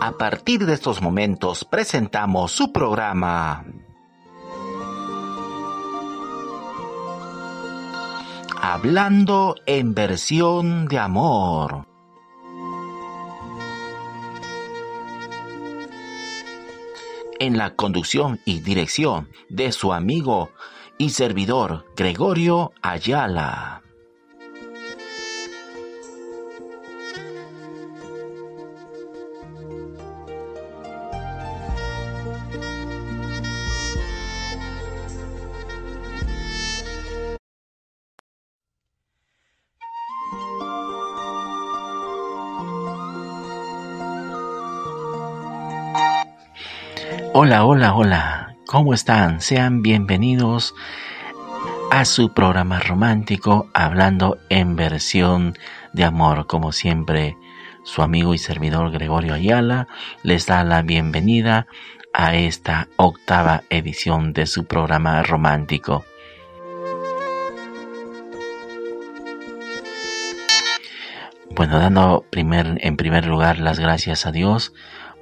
A partir de estos momentos presentamos su programa. Hablando en versión de amor. En la conducción y dirección de su amigo y servidor Gregorio Ayala. Hola, hola, hola. ¿Cómo están? Sean bienvenidos a su programa romántico hablando en versión de amor. Como siempre, su amigo y servidor Gregorio Ayala les da la bienvenida a esta octava edición de su programa romántico. Bueno, dando primer, en primer lugar las gracias a Dios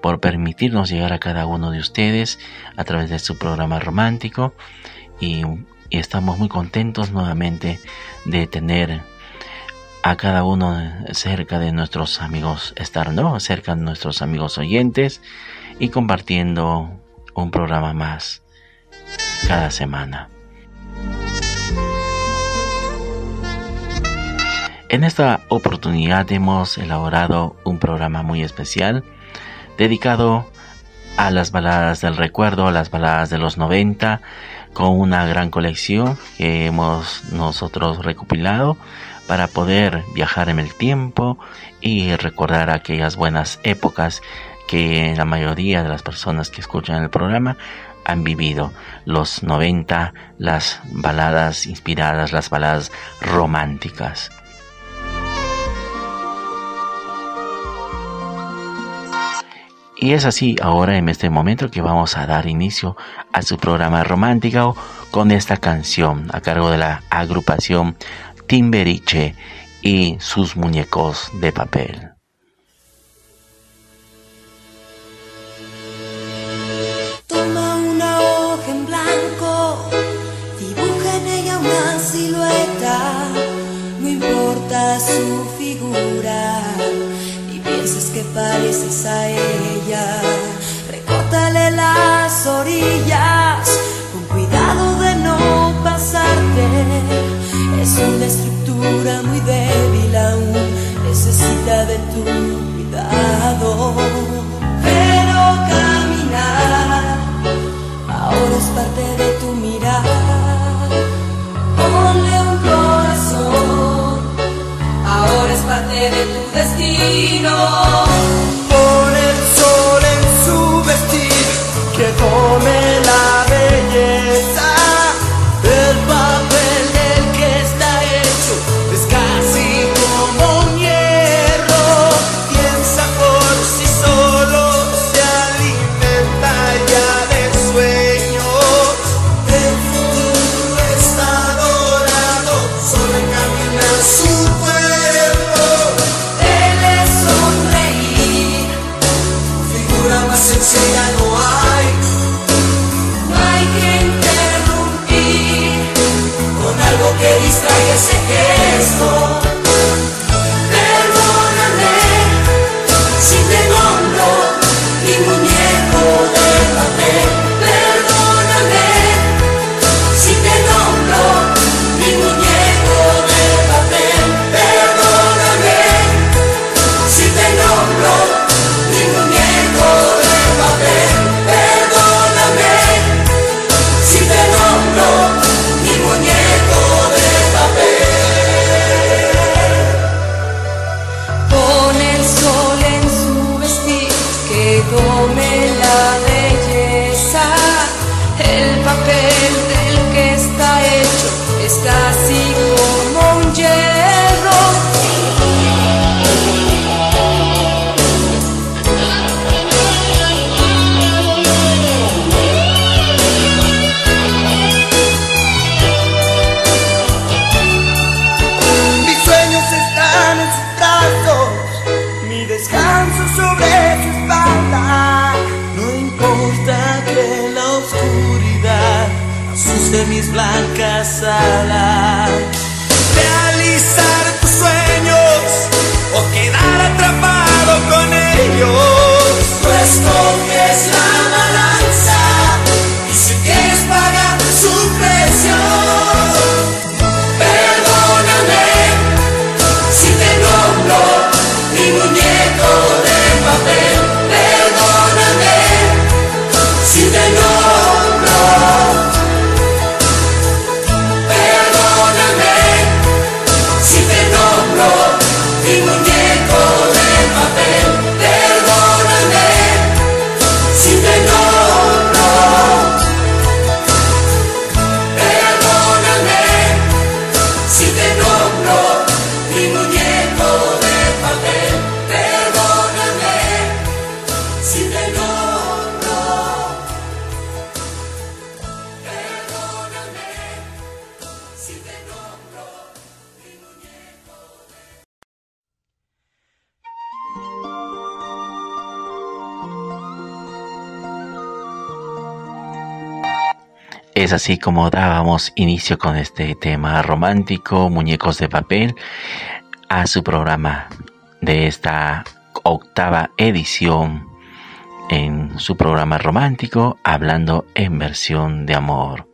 por permitirnos llegar a cada uno de ustedes a través de su programa romántico y, estamos muy contentos nuevamente de tener a cada uno cerca de nuestros amigos, estar ¿no? cerca de nuestros amigos oyentes y compartiendo un programa más cada semana. En esta oportunidad hemos elaborado un programa muy especial dedicado a las baladas del recuerdo, a las baladas de los 90, con una gran colección que hemos nosotros recopilado para poder viajar en el tiempo y recordar aquellas buenas épocas que la mayoría de las personas que escuchan el programa han vivido los 90, las baladas inspiradas, las baladas románticas. Y es así ahora en este momento que vamos a dar inicio a su programa romántico con esta canción a cargo de la agrupación Timberiche y sus muñecos de papel. Toma una hoja en blanco, dibuja en ella una silueta, no importa su figura que pareces a ella. Recórtale las orillas, con cuidado de no pasarte. Es una estructura muy débil aún, necesita de tu cuidado. Pero caminar, ahora es parte de tu mirar. Ponle un corazón, ahora es parte de tu destino. Es así como dábamos inicio con este tema romántico, Muñecos de Papel, a su programa de esta octava edición en su programa romántico, hablando en versión de amor.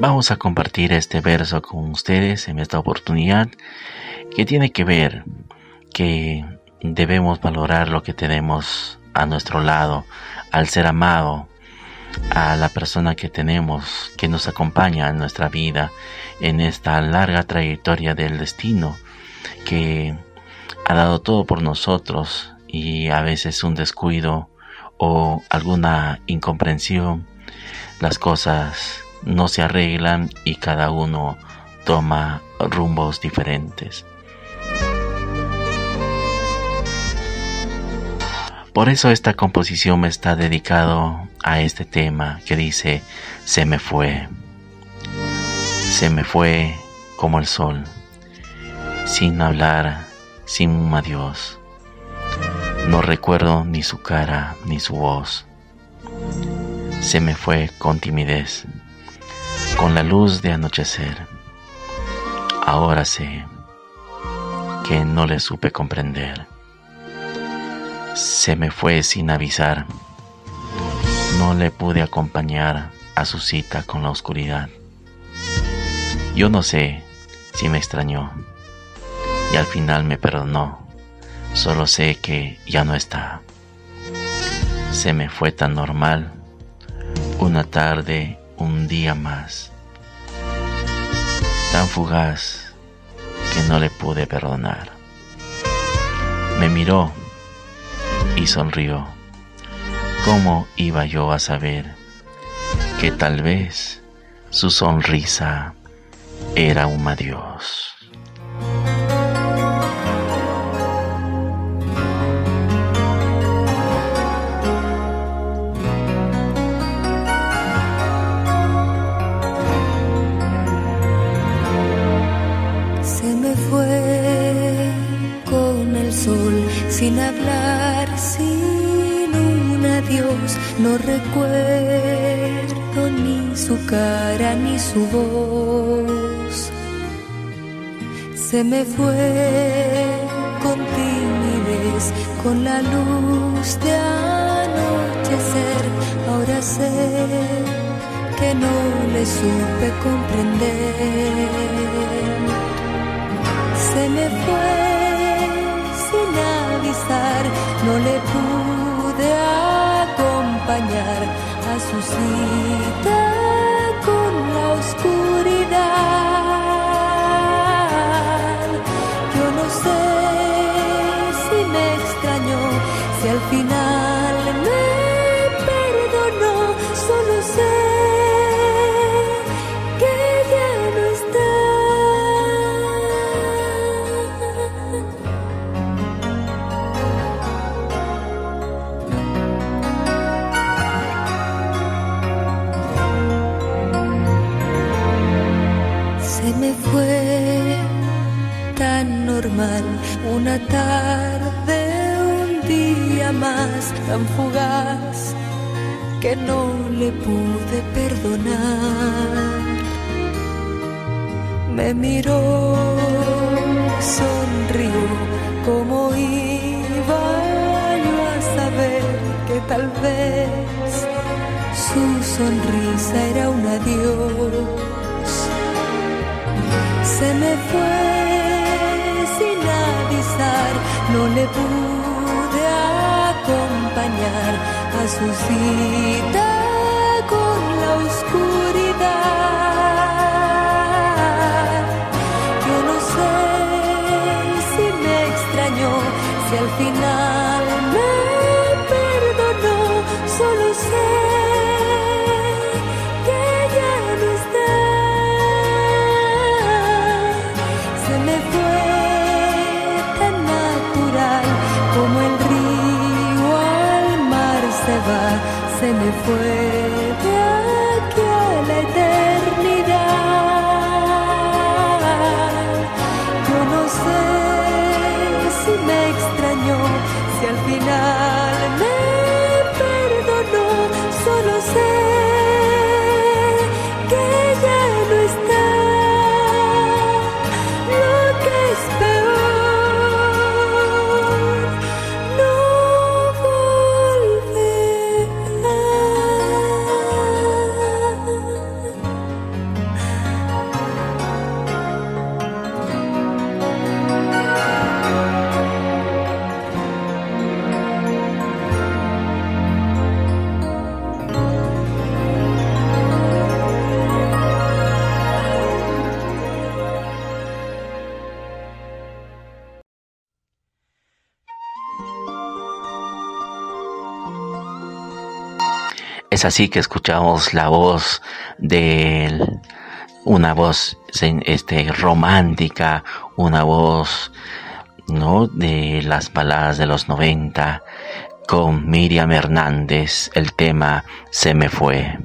Vamos a compartir este verso con ustedes en esta oportunidad que tiene que ver que debemos valorar lo que tenemos a nuestro lado, al ser amado, a la persona que tenemos, que nos acompaña en nuestra vida, en esta larga trayectoria del destino, que ha dado todo por nosotros y a veces un descuido o alguna incomprensión, las cosas no se arreglan y cada uno toma rumbos diferentes. Por eso esta composición me está dedicado a este tema que dice se me fue. Se me fue como el sol, sin hablar, sin un adiós. No recuerdo ni su cara ni su voz. Se me fue con timidez, con la luz de anochecer. Ahora sé que no le supe comprender se me fue sin avisar. No le pude acompañar a su cita con la oscuridad. Yo no sé si me extrañó y al final me perdonó. Solo sé que ya no está. Se me fue tan normal. Una tarde, un día más. Tan fugaz que no le pude perdonar. Me miró y sonrió. ¿Cómo iba yo a saber que tal vez su sonrisa era un adiós? No recuerdo ni su cara ni su voz. Se me fue con timidez, con la luz de anochecer. Ahora sé que no le supe comprender se me fue sin avisar, no le pude a su cita tarde, un día más. tan fugaz que no le pude perdonar. Me miró, sonrió, como iba yo a saber que tal vez su sonrisa era un adiós. Se me fue no le pude acompañar a su cita Es así que escuchamos la voz de una voz este romántica, una voz no de las baladas de los 90 con Miriam Hernández, el tema Se me fue.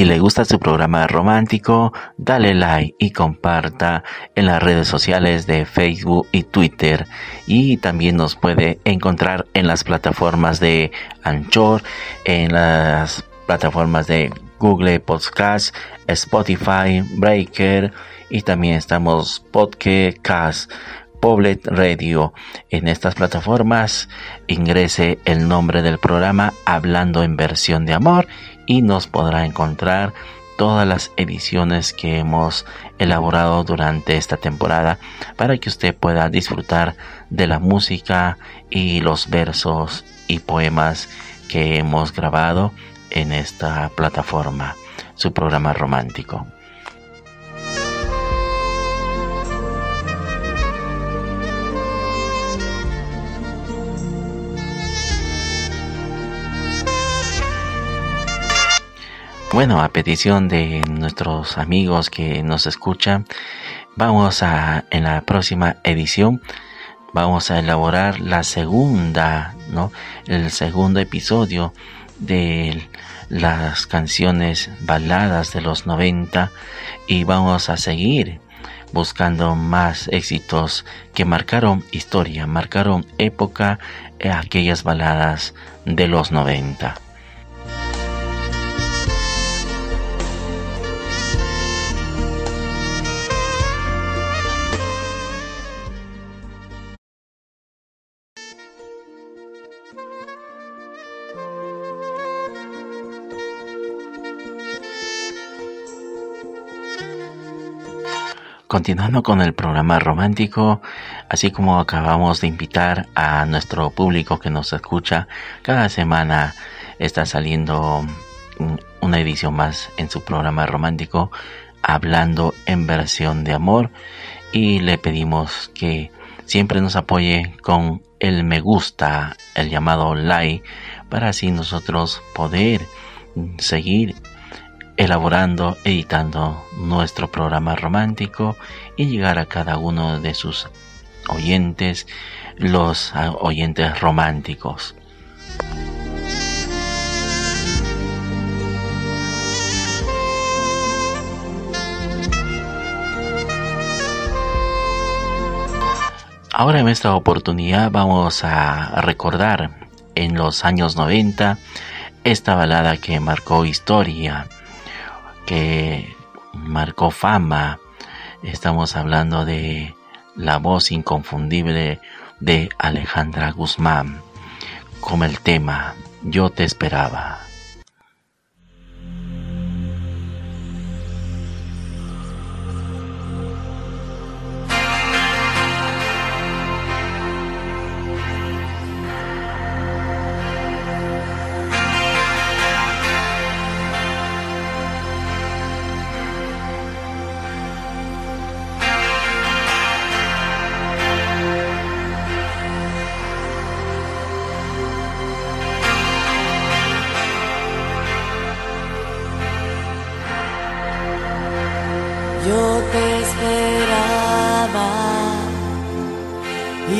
Si le gusta su programa romántico, dale like y comparta en las redes sociales de Facebook y Twitter. Y también nos puede encontrar en las plataformas de Anchor, en las plataformas de Google Podcast, Spotify, Breaker y también estamos Podcast. Poblet Radio. En estas plataformas ingrese el nombre del programa Hablando en versión de amor y nos podrá encontrar todas las ediciones que hemos elaborado durante esta temporada para que usted pueda disfrutar de la música y los versos y poemas que hemos grabado en esta plataforma, su programa romántico. Bueno, a petición de nuestros amigos que nos escuchan, vamos a en la próxima edición vamos a elaborar la segunda, ¿no? El segundo episodio de las canciones baladas de los 90 y vamos a seguir buscando más éxitos que marcaron historia, marcaron época, eh, aquellas baladas de los 90. Continuando con el programa romántico, así como acabamos de invitar a nuestro público que nos escucha, cada semana está saliendo una edición más en su programa romántico, hablando en versión de amor, y le pedimos que siempre nos apoye con el me gusta, el llamado like, para así nosotros poder seguir elaborando, editando nuestro programa romántico y llegar a cada uno de sus oyentes, los ah, oyentes románticos. Ahora en esta oportunidad vamos a recordar en los años 90 esta balada que marcó historia que marcó fama. Estamos hablando de la voz inconfundible de Alejandra Guzmán, como el tema Yo te esperaba.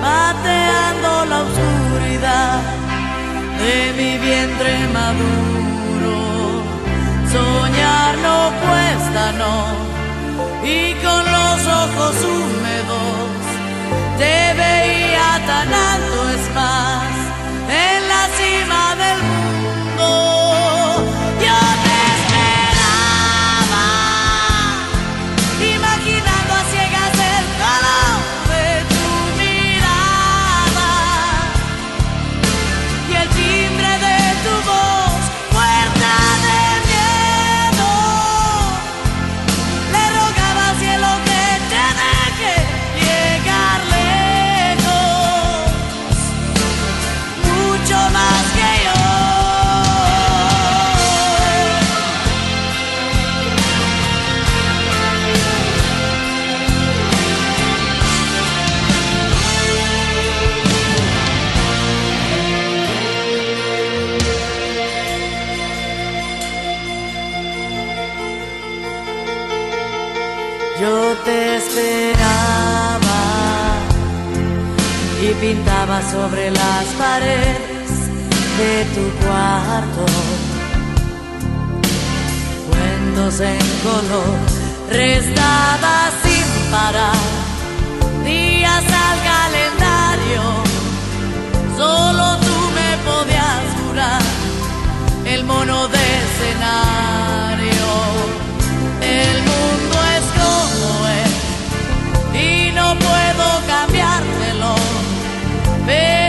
pateando la oscuridad de mi vientre maduro. Soñar no cuesta, no, y con los ojos húmedos te veía tan alto, es más. Sobre las paredes de tu cuarto. Cuentos en color, restaba sin parar, días al calendario. Solo tú me podías curar el mono de escenario. El mundo es como es y no puedo cambiártelo pero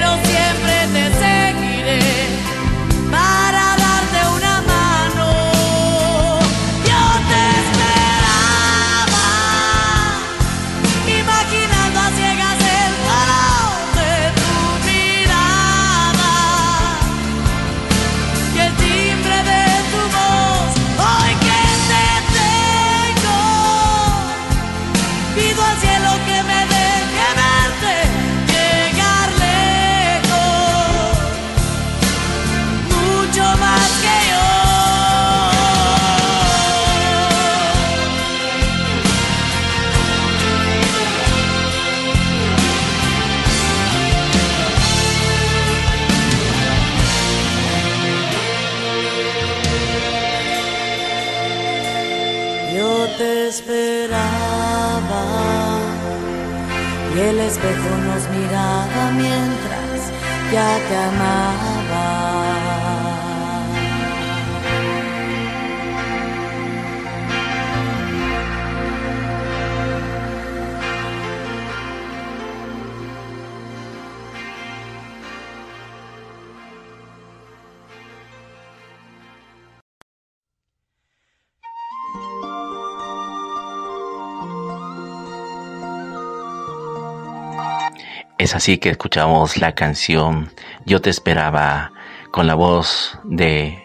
Es así que escuchamos la canción Yo te esperaba con la voz de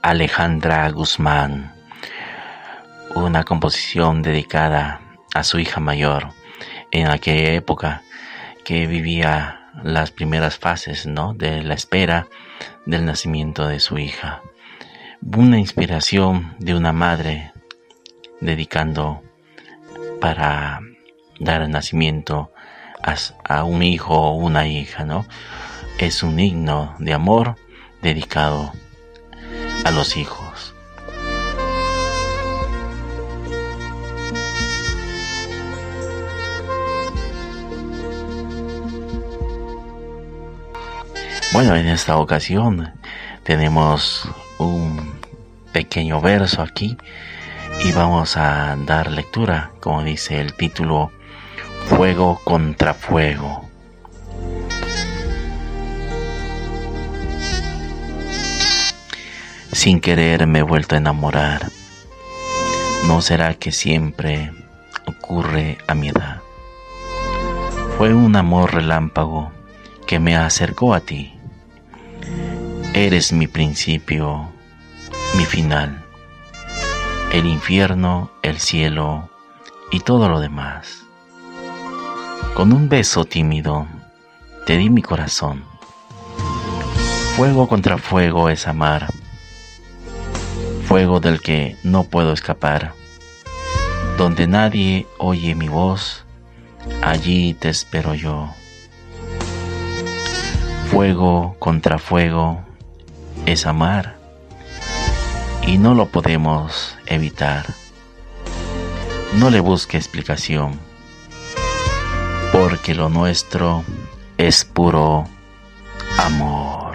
Alejandra Guzmán, una composición dedicada a su hija mayor en aquella época que vivía las primeras fases ¿no? de la espera del nacimiento de su hija. Una inspiración de una madre dedicando para dar nacimiento a, un hijo o una hija, ¿no? Es un himno de amor dedicado a los hijos. Bueno, en esta ocasión tenemos un pequeño verso aquí y vamos a dar lectura, como dice el título, Fuego contra Fuego. Sin querer me he vuelto a enamorar. ¿No será que siempre ocurre a mi edad? Fue un amor relámpago que me acercó a ti. Eres mi principio, mi final, el infierno, el cielo y todo lo demás. Con un beso tímido te di mi corazón. Fuego contra fuego es amar fuego del que no puedo escapar. Donde nadie oye mi voz, allí te espero yo. Fuego contra fuego es amar y no lo podemos evitar. No le busque explicación, porque lo nuestro es puro amor.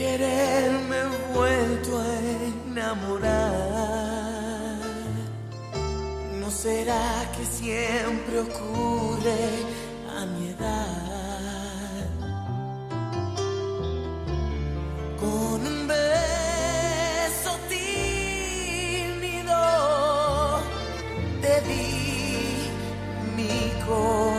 querer vuelto a enamorar. ¿No será que siempre ocurre a mi edad? Con un beso tímido te di mi corazón.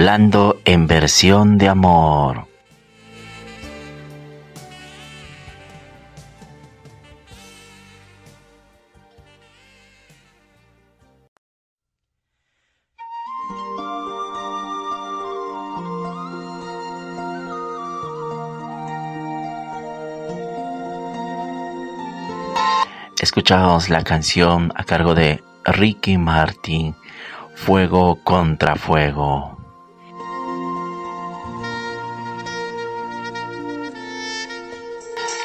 Hablando en versión de amor. Escuchamos la canción a cargo de Ricky Martin, Fuego contra Fuego.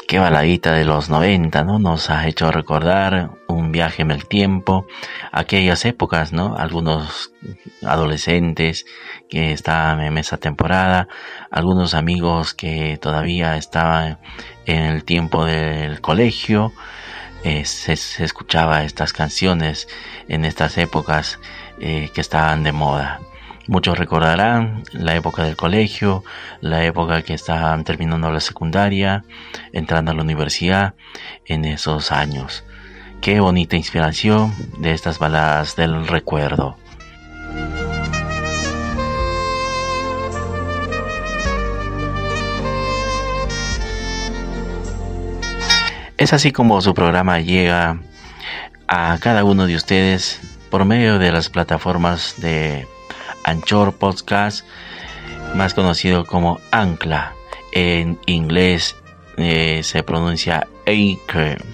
Qué baladita de los 90, ¿no? Nos ha hecho recordar un viaje en el tiempo, aquellas épocas, ¿no? Algunos adolescentes que estaban en esa temporada, algunos amigos que todavía estaban en el tiempo del colegio, eh, se, escuchaba estas canciones en estas épocas eh, que estaban de moda. Muchos recordarán la época del colegio, la época que estaban terminando la secundaria, entrando a la universidad en esos años. Qué bonita inspiración de estas baladas del recuerdo. Es así como su programa llega a cada uno de ustedes por medio de las plataformas de Anchor Podcast, más conocido como Ancla. En inglés eh, se pronuncia Anchor.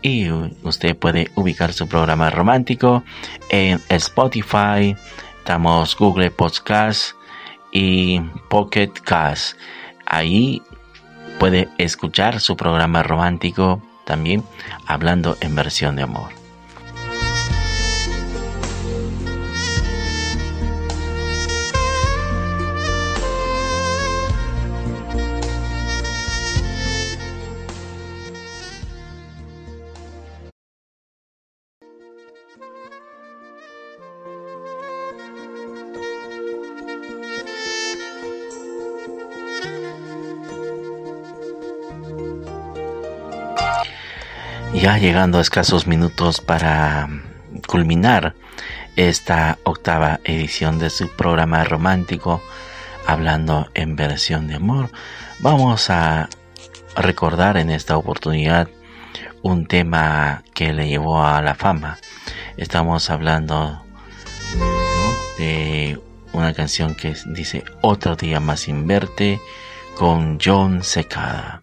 Y usted puede ubicar su programa romántico en Spotify, estamos Google Podcast y Pocket Cast. Ahí puede escuchar su programa romántico también hablando en versión de amor. Ya llegando a escasos minutos para culminar esta octava edición de su programa romántico hablando en versión de amor vamos a recordar en esta oportunidad un tema que le llevó a la fama. Estamos hablando de una canción que dice otro día más sin verte con John Secada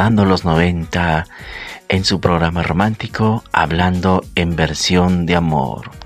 recordando los 90 en su programa romántico Hablando en versión de amor.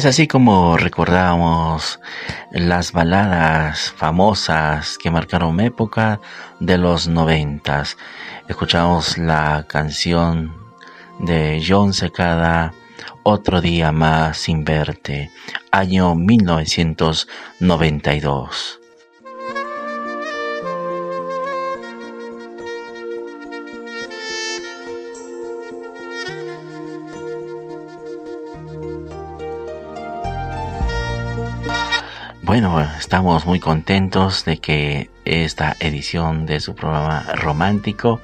Es así como recordamos las baladas famosas que marcaron época de los noventas. Escuchamos la canción de John Secada, Otro día más sin verte, año 1992. Bueno, estamos muy contentos de que esta edición de su programa romántico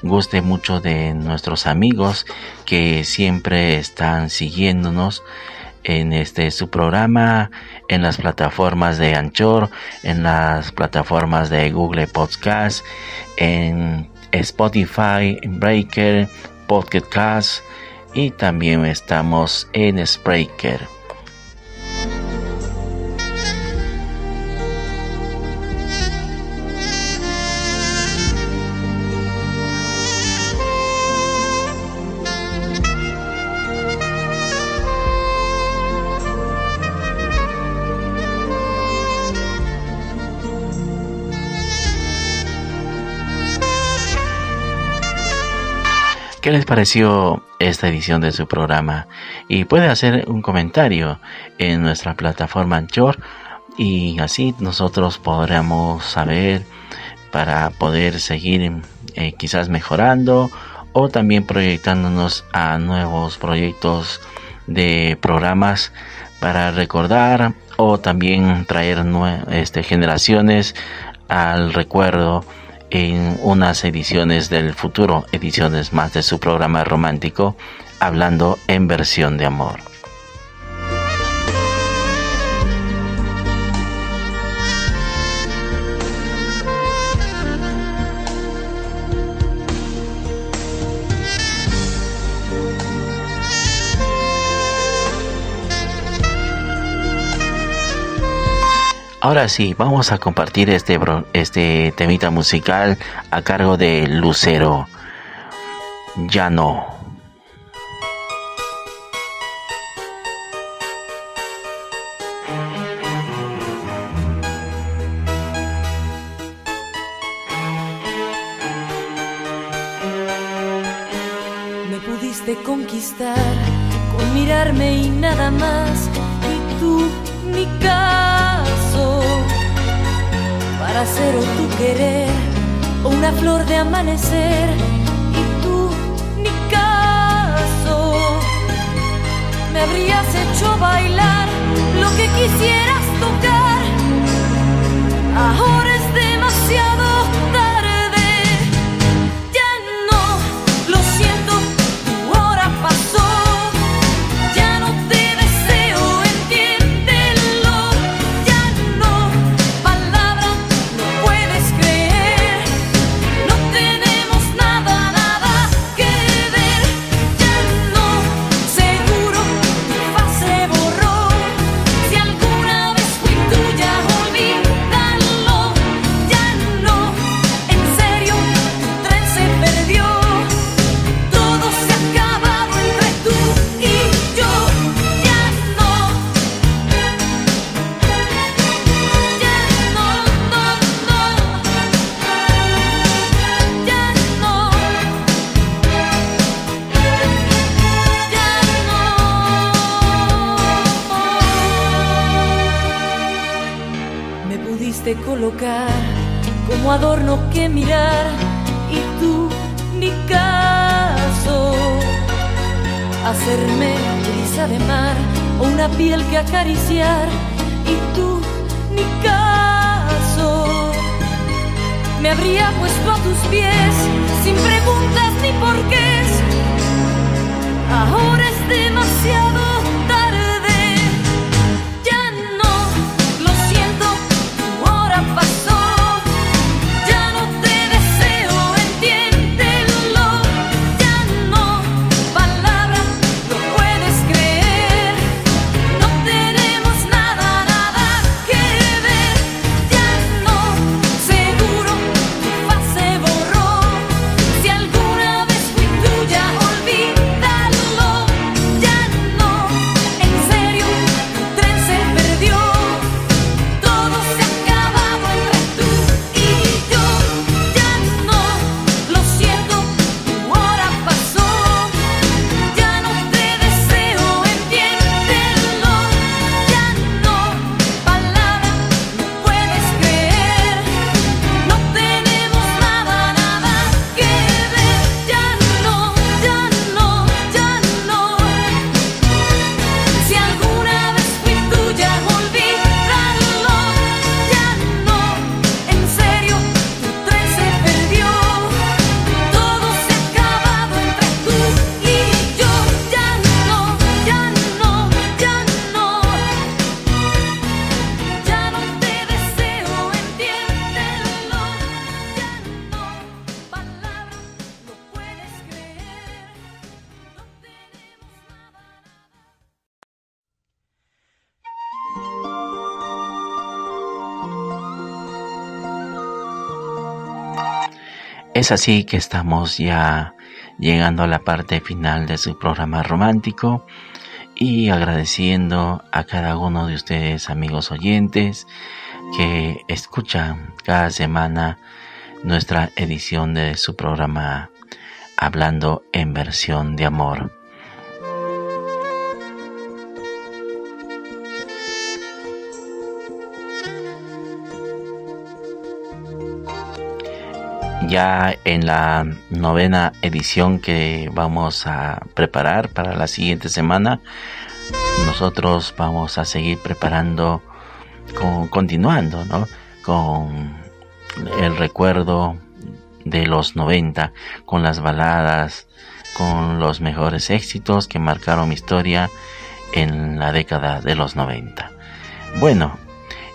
guste mucho de nuestros amigos que siempre están siguiéndonos en este su programa, en las plataformas de Anchor, en las plataformas de Google Podcast, en Spotify, Breaker, Podcast y también estamos en Spreaker. ¿Qué les pareció esta edición de su programa? Y puede hacer un comentario en nuestra plataforma Anchor y así nosotros podremos saber para poder seguir eh, quizás mejorando o también proyectándonos a nuevos proyectos de programas para recordar o también traer este, generaciones al recuerdo en unas ediciones del futuro, ediciones más de su programa romántico, hablando en versión de amor. Ahora sí, vamos a compartir este, este temita musical a cargo de Lucero. Ya no. Es así que estamos ya llegando a la parte final de su programa romántico y agradeciendo a cada uno de ustedes amigos oyentes que escuchan cada semana nuestra edición de su programa Hablando en versión de amor. Ya en la novena edición que vamos a preparar para la siguiente semana, nosotros vamos a seguir preparando, con, continuando, ¿no? Con el recuerdo de los 90, con las baladas, con los mejores éxitos que marcaron mi historia en la década de los 90. Bueno,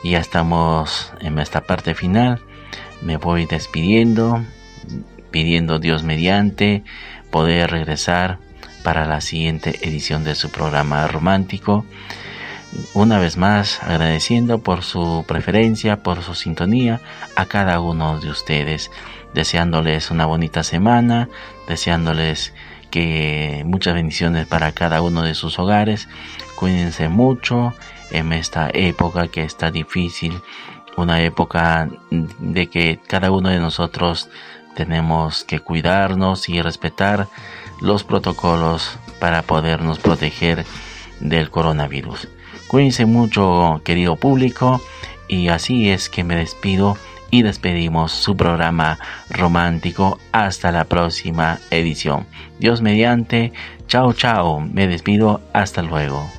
ya estamos en esta parte final me voy despidiendo, pidiendo Dios mediante poder regresar para la siguiente edición de su programa romántico. Una vez más agradeciendo por su preferencia, por su sintonía a cada uno de ustedes, deseándoles una bonita semana, deseándoles que muchas bendiciones para cada uno de sus hogares. Cuídense mucho en esta época que está difícil una época de que cada uno de nosotros tenemos que cuidarnos y respetar los protocolos para podernos proteger del coronavirus. Cuídense mucho, querido público, y así es que me despido y despedimos su programa romántico hasta la próxima edición. Dios mediante, chao chao, me despido, hasta luego.